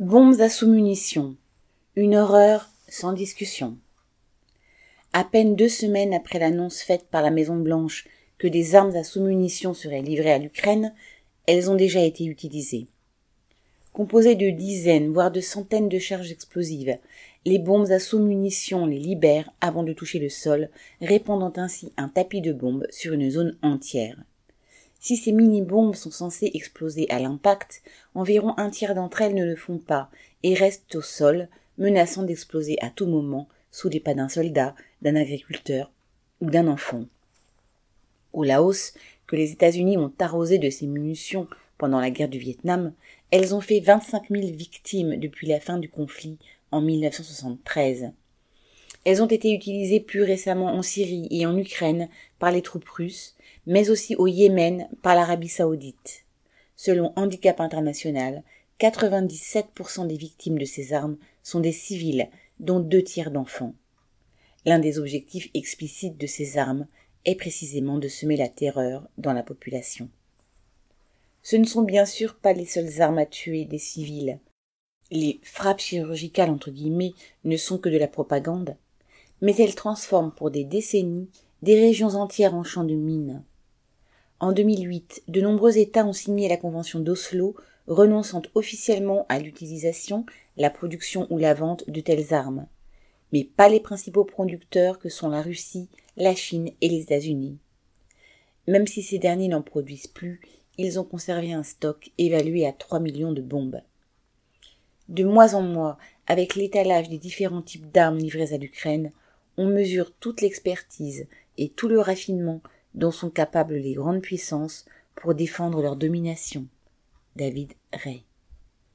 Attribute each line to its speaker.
Speaker 1: Bombes à sous-munitions. Une horreur sans discussion. À peine deux semaines après l'annonce faite par la Maison Blanche que des armes à sous-munitions seraient livrées à l'Ukraine, elles ont déjà été utilisées. Composées de dizaines, voire de centaines de charges explosives, les bombes à sous-munitions les libèrent avant de toucher le sol, répandant ainsi un tapis de bombes sur une zone entière. Si ces mini-bombes sont censées exploser à l'impact, environ un tiers d'entre elles ne le font pas et restent au sol, menaçant d'exploser à tout moment sous les pas d'un soldat, d'un agriculteur ou d'un enfant. Au Laos, que les États-Unis ont arrosé de ces munitions pendant la guerre du Vietnam, elles ont fait 25 000 victimes depuis la fin du conflit en 1973. Elles ont été utilisées plus récemment en Syrie et en Ukraine par les troupes russes, mais aussi au Yémen par l'Arabie saoudite. Selon Handicap International, 97% des victimes de ces armes sont des civils, dont deux tiers d'enfants. L'un des objectifs explicites de ces armes est précisément de semer la terreur dans la population. Ce ne sont bien sûr pas les seules armes à tuer des civils. Les frappes chirurgicales entre guillemets ne sont que de la propagande, mais elles transforment pour des décennies des régions entières en champs de mines. En 2008, de nombreux États ont signé la Convention d'Oslo renonçant officiellement à l'utilisation, la production ou la vente de telles armes, mais pas les principaux producteurs que sont la Russie, la Chine et les États-Unis. Même si ces derniers n'en produisent plus, ils ont conservé un stock évalué à 3 millions de bombes. De mois en mois, avec l'étalage des différents types d'armes livrées à l'Ukraine, on mesure toute l'expertise et tout le raffinement dont sont capables les grandes puissances pour défendre leur domination. David Ray.